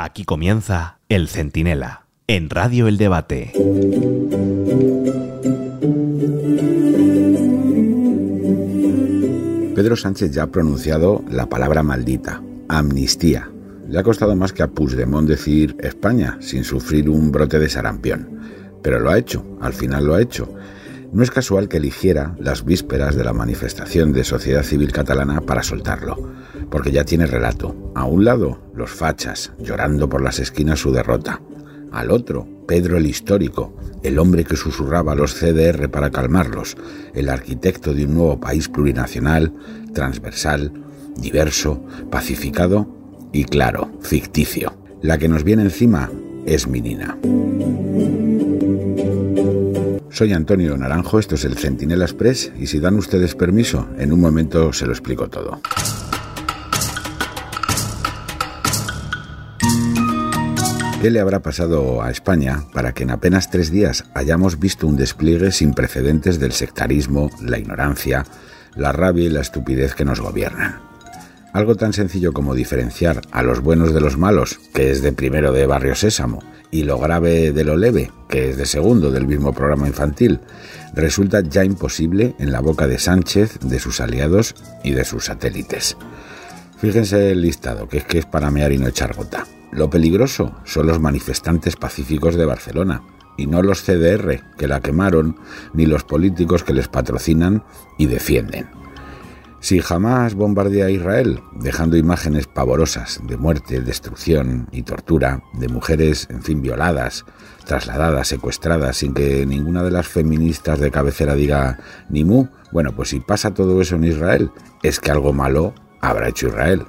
Aquí comienza El Centinela, en Radio El Debate. Pedro Sánchez ya ha pronunciado la palabra maldita, amnistía. Le ha costado más que a Puigdemont decir España sin sufrir un brote de sarampión. Pero lo ha hecho, al final lo ha hecho. No es casual que eligiera las vísperas de la manifestación de sociedad civil catalana para soltarlo, porque ya tiene relato. A un lado, los fachas, llorando por las esquinas su derrota. Al otro, Pedro el histórico, el hombre que susurraba a los CDR para calmarlos, el arquitecto de un nuevo país plurinacional, transversal, diverso, pacificado y, claro, ficticio. La que nos viene encima es Minina. Soy Antonio Naranjo, esto es el Centinela Express y si dan ustedes permiso, en un momento se lo explico todo. ¿Qué le habrá pasado a España para que en apenas tres días hayamos visto un despliegue sin precedentes del sectarismo, la ignorancia, la rabia y la estupidez que nos gobiernan? Algo tan sencillo como diferenciar a los buenos de los malos, que es de primero de Barrio Sésamo, y lo grave de lo leve, que es de segundo del mismo programa infantil, resulta ya imposible en la boca de Sánchez, de sus aliados y de sus satélites. Fíjense el listado, que es que es para mear y no echar gota. Lo peligroso son los manifestantes pacíficos de Barcelona, y no los CDR, que la quemaron, ni los políticos que les patrocinan y defienden. Si jamás bombardea a Israel, dejando imágenes pavorosas de muerte, destrucción y tortura, de mujeres, en fin, violadas, trasladadas, secuestradas, sin que ninguna de las feministas de cabecera diga ni mu, bueno, pues si pasa todo eso en Israel, es que algo malo habrá hecho Israel.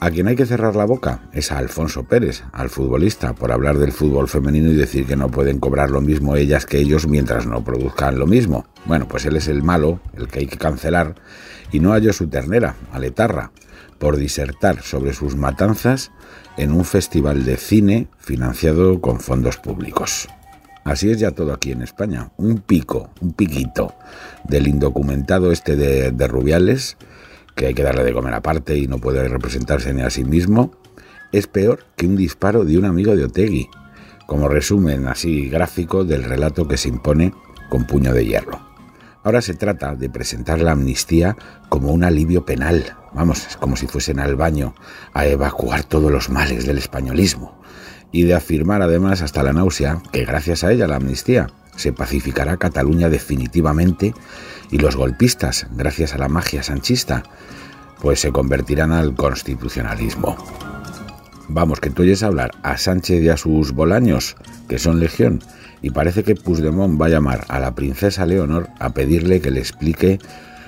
A quien hay que cerrar la boca es a Alfonso Pérez, al futbolista, por hablar del fútbol femenino y decir que no pueden cobrar lo mismo ellas que ellos mientras no produzcan lo mismo. Bueno, pues él es el malo, el que hay que cancelar, y no halló su ternera, Aletarra, por disertar sobre sus matanzas en un festival de cine financiado con fondos públicos. Así es ya todo aquí en España. Un pico, un piquito del indocumentado este de, de Rubiales, que hay que darle de comer aparte y no puede representarse ni a sí mismo, es peor que un disparo de un amigo de Otegui, como resumen así gráfico del relato que se impone con puño de hierro. Ahora se trata de presentar la amnistía como un alivio penal, vamos, es como si fuesen al baño a evacuar todos los males del españolismo, y de afirmar además hasta la náusea que gracias a ella la amnistía se pacificará Cataluña definitivamente y los golpistas, gracias a la magia sanchista, pues se convertirán al constitucionalismo. Vamos, que tú oyes hablar a Sánchez y a sus bolaños, que son legión, y parece que Puigdemont va a llamar a la princesa Leonor a pedirle que le explique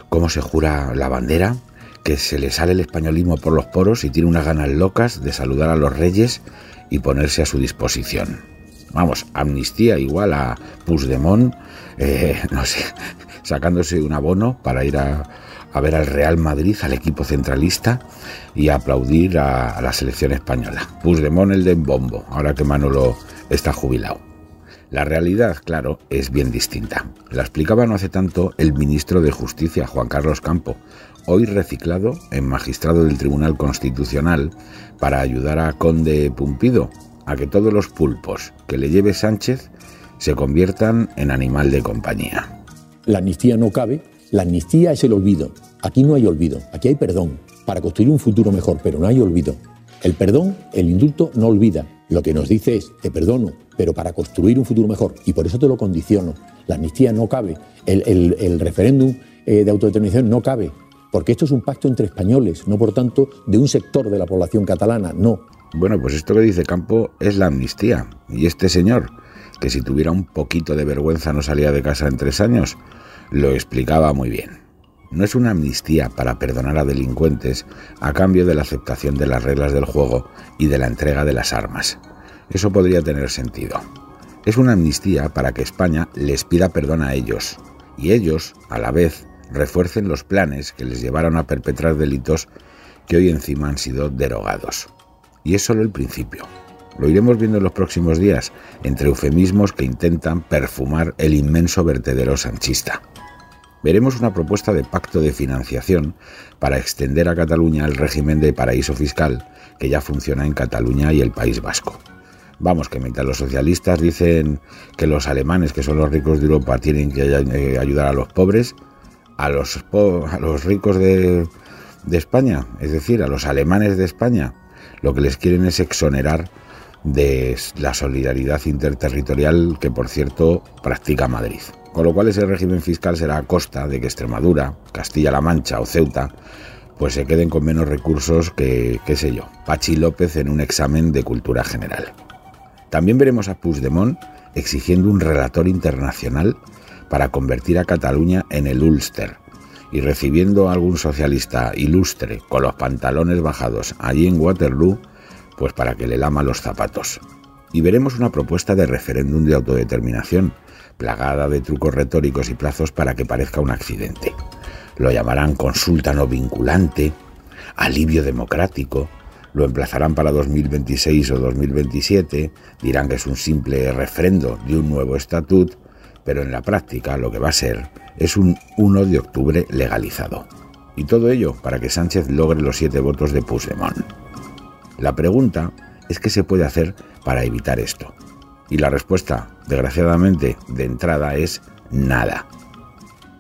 cómo se jura la bandera, que se le sale el españolismo por los poros y tiene unas ganas locas de saludar a los reyes y ponerse a su disposición. Vamos, amnistía igual a Puigdemont, eh, no sé, sacándose un abono para ir a, ver al Real Madrid, al equipo centralista y aplaudir a, la selección española. Puigdemont el de bombo, ahora que Manolo está jubilado. La realidad, claro, es bien distinta. La explicaba no hace tanto el ministro de Justicia, Juan Carlos Campo, hoy reciclado en magistrado del Tribunal Constitucional para ayudar a Conde Pumpido a que todos los pulpos que le lleve Sánchez se conviertan en animal de compañía. La amnistía no cabe, la amnistía es el olvido. Aquí no hay olvido, aquí hay perdón para construir un futuro mejor, pero no hay olvido. El perdón, el indulto no olvida. Lo que nos dice es, te perdono, pero para construir un futuro mejor. Y por eso te lo condiciono. La amnistía no cabe, el, referéndum eh, de autodeterminación no cabe, porque esto es un pacto entre españoles, no por tanto de un sector de la población catalana, no. Bueno, pues esto que dice Campo es la amnistía. Y este señor, que si tuviera un poquito de vergüenza no salía de casa en tres años, lo explicaba muy bien. No es una amnistía para perdonar a delincuentes a cambio de la aceptación de las reglas del juego y de la entrega de las armas. Eso podría tener sentido. Es una amnistía para que España les pida perdón a ellos y ellos, a la vez, refuercen los planes que les llevaron a perpetrar delitos que hoy encima han sido derogados. Y es solo el principio. Lo iremos viendo en los próximos días, entre eufemismos que intentan perfumar el inmenso vertedero sanchista. veremos una propuesta de pacto de financiación para extender a Cataluña el régimen de paraíso fiscal que ya funciona en Cataluña y el País Vasco. Vamos, que mientras los socialistas dicen que los alemanes, que son los ricos de Europa, tienen que eh, ayudar a los pobres, a los, a los ricos de, de España, es decir, a los alemanes de España, lo que les quieren es exonerar de la solidaridad interterritorial que, por cierto, practica Madrid. Con lo cual ese régimen fiscal será a costa de que Extremadura, Castilla-La Mancha o Ceuta pues se queden con menos recursos que, qué sé yo, Pachi López en un examen de cultura general. También veremos a Puigdemont exigiendo un relator internacional para convertir a Cataluña en el Ulster y recibiendo a algún socialista ilustre con los pantalones bajados allí en Waterloo, pues para que le lama los zapatos. Y veremos una propuesta de referéndum de autodeterminación, plagada de trucos retóricos y plazos para que parezca un accidente. Lo llamarán consulta no vinculante, alivio democrático, lo emplazarán para 2026 o 2027, dirán que es un simple refrendo de un nuevo estatut, pero en la práctica lo que va a ser es un 1 de octubre legalizado. Y todo ello para que Sánchez logre los siete votos de Puigdemont. La pregunta es qué se puede hacer para evitar esto. Y la respuesta, desgraciadamente, de entrada es nada.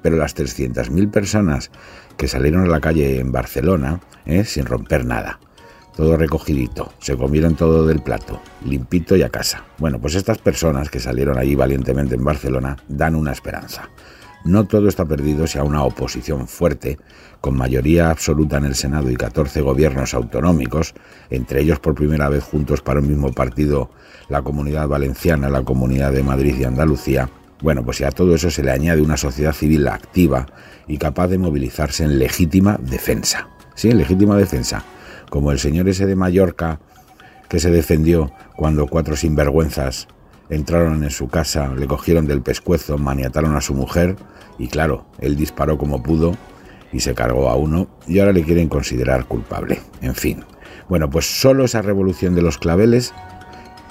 Pero las 300.000 personas que salieron a la calle en Barcelona, ¿eh? sin romper nada, todo recogidito, se comieron todo del plato, limpito y a casa. Bueno, pues estas personas que salieron allí valientemente en Barcelona dan una esperanza. No todo está perdido si a una oposición fuerte, con mayoría absoluta en el Senado y 14 gobiernos autonómicos, entre ellos por primera vez juntos para un mismo partido la Comunidad Valenciana, la Comunidad de Madrid y Andalucía, bueno, pues si a todo eso se le añade una sociedad civil activa y capaz de movilizarse en legítima defensa. Sí, en legítima defensa. Como el señor ese de Mallorca que se defendió cuando cuatro sinvergüenzas entraron en su casa, le cogieron del pescuezo, maniataron a su mujer y claro, él disparó como pudo y se cargó a uno y ahora le quieren considerar culpable. En fin. Bueno, pues solo esa revolución de los claveles,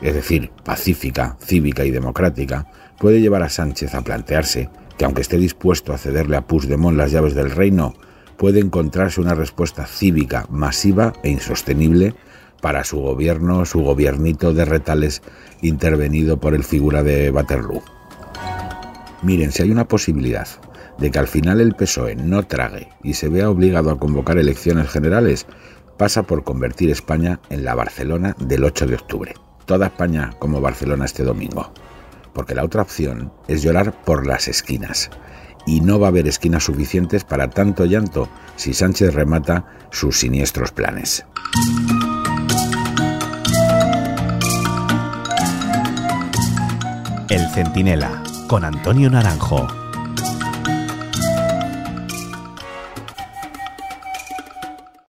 es decir, pacífica, cívica y democrática, puede llevar a Sánchez a plantearse que aunque esté dispuesto a cederle a Puigdemont las llaves del reino, puede encontrarse una respuesta cívica masiva e insostenible para su gobierno, su gobiernito de retales intervenido por el figura de Waterloo. Miren, si hay una posibilidad de que al final el PSOE no trague y se vea obligado a convocar elecciones generales, pasa por convertir España en la Barcelona del 8 de octubre. Toda España como Barcelona este domingo. Porque la otra opción es llorar por las esquinas. Y no va a haber esquinas suficientes para tanto llanto si Sánchez remata sus siniestros planes. El Centinela, con Antonio Naranjo.